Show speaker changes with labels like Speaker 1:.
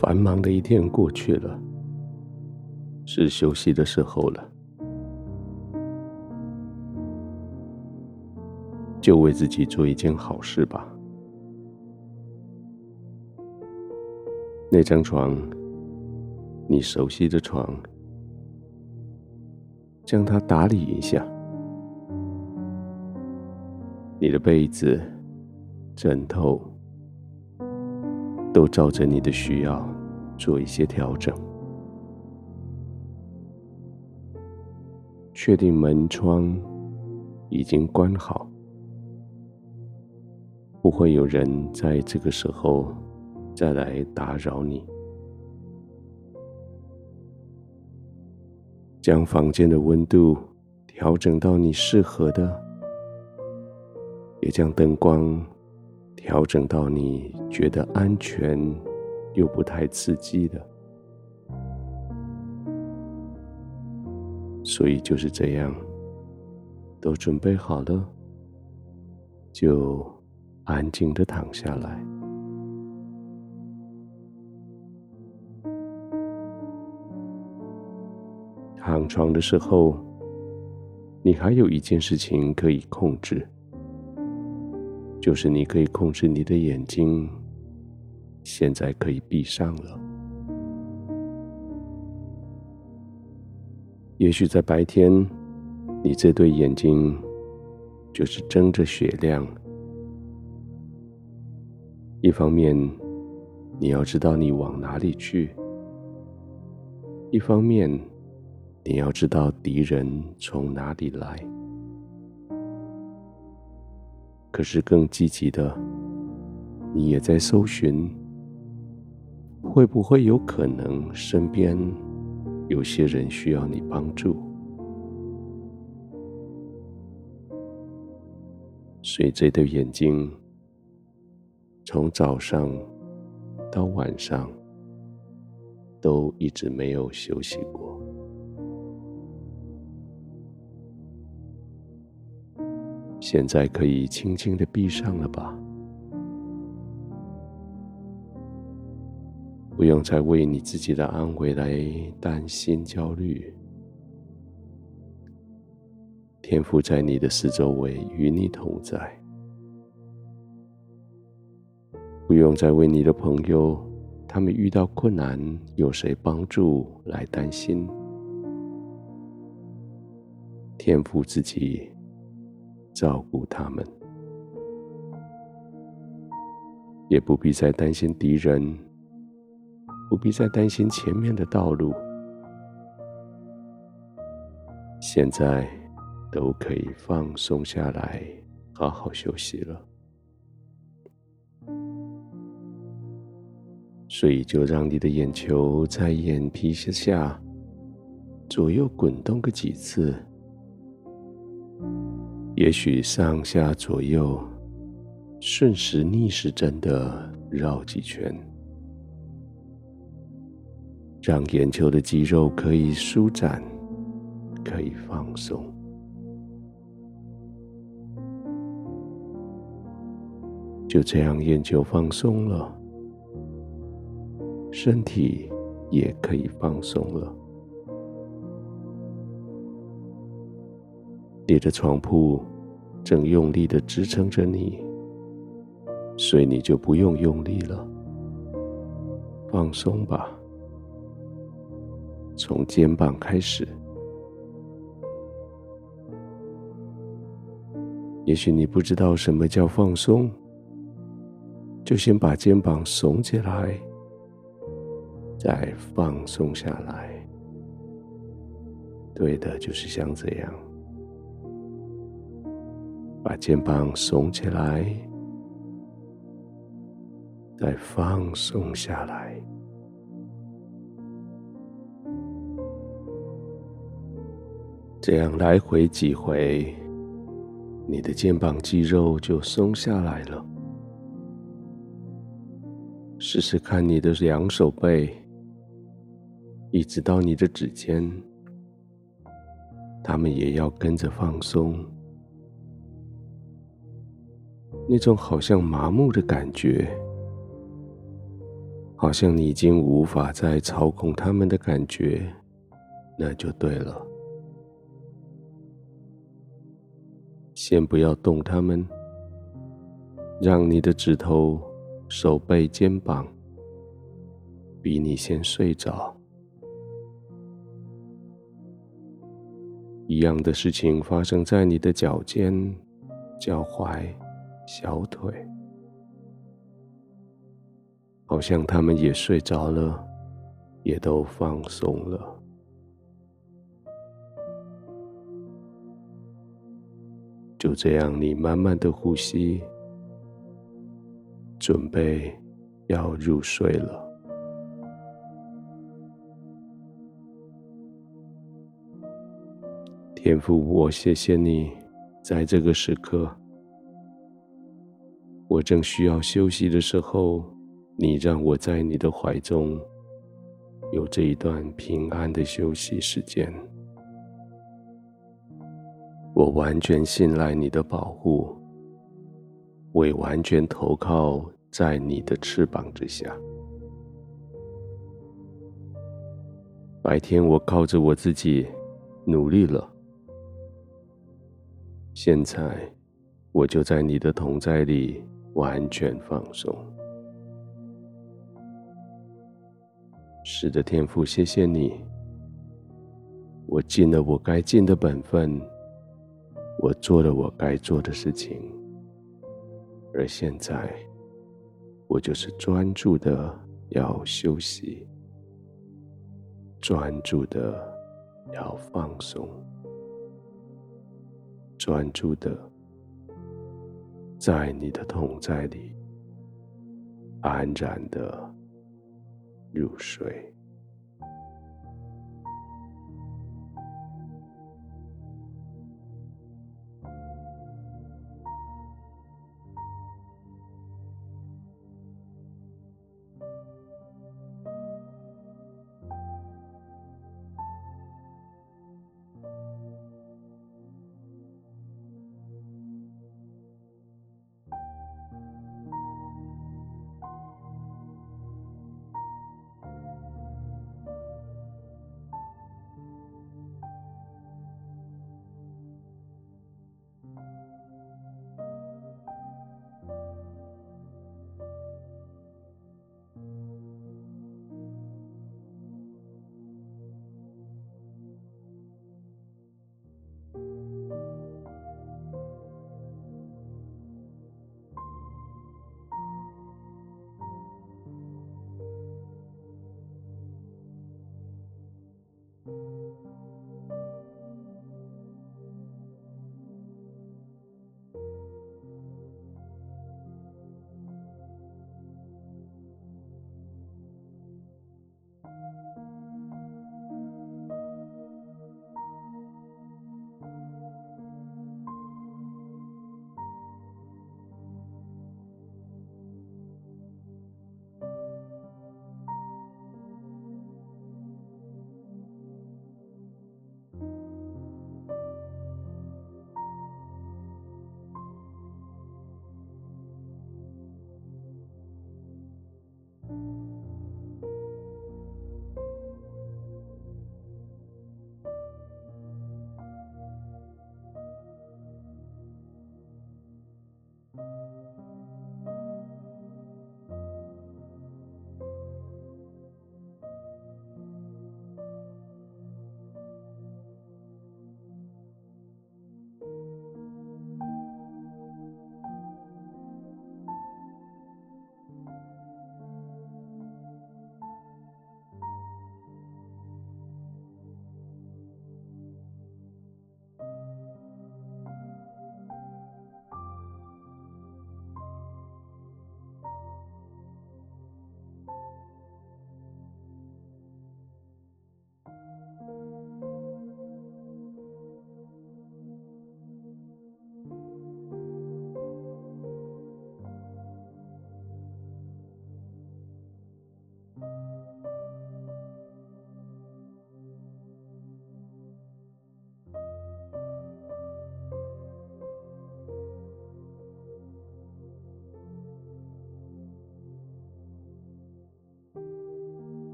Speaker 1: 繁忙的一天过去了，是休息的时候了。就为自己做一件好事吧。那张床，你熟悉的床，将它打理一下。你的被子、枕头，都照着你的需要做一些调整。确定门窗已经关好。不会有人在这个时候再来打扰你。将房间的温度调整到你适合的，也将灯光调整到你觉得安全又不太刺激的。所以就是这样，都准备好了，就。安静的躺下来，躺床的时候，你还有一件事情可以控制，就是你可以控制你的眼睛，现在可以闭上了。也许在白天，你这对眼睛就是睁着雪亮。一方面，你要知道你往哪里去；一方面，你要知道敌人从哪里来。可是更积极的，你也在搜寻，会不会有可能身边有些人需要你帮助？所以这对眼睛。从早上到晚上，都一直没有休息过。现在可以轻轻的闭上了吧？不用再为你自己的安危来担心焦虑。天父在你的四周围与你同在。不用再为你的朋友，他们遇到困难有谁帮助来担心。天父自己照顾他们，也不必再担心敌人，不必再担心前面的道路。现在都可以放松下来，好好休息了。所以，就让你的眼球在眼皮下左右滚动个几次，也许上下左右顺时逆时针的绕几圈，让眼球的肌肉可以舒展，可以放松。就这样，眼球放松了。身体也可以放松了。你的床铺正用力的支撑着你，所以你就不用用力了。放松吧，从肩膀开始。也许你不知道什么叫放松，就先把肩膀耸起来。再放松下来，对的，就是像这样，把肩膀耸起来，再放松下来，这样来回几回，你的肩膀肌肉就松下来了。试试看你的两手背。一直到你的指尖，他们也要跟着放松。那种好像麻木的感觉，好像你已经无法再操控他们的感觉，那就对了。先不要动他们，让你的指头、手背、肩膀比你先睡着。一样的事情发生在你的脚尖、脚踝、小腿。好像他们也睡着了，也都放松了。就这样，你慢慢的呼吸，准备要入睡了。天父，我谢谢你，在这个时刻，我正需要休息的时候。你让我在你的怀中有这一段平安的休息时间，我完全信赖你的保护，我也完全投靠在你的翅膀之下。白天我靠着我自己努力了，现在我就在你的同在里完全放松。是的，天父，谢谢你。我尽了我该尽的本分，我做了我该做的事情，而现在，我就是专注的要休息，专注的要放松，专注的在你的痛在里安然的。入睡。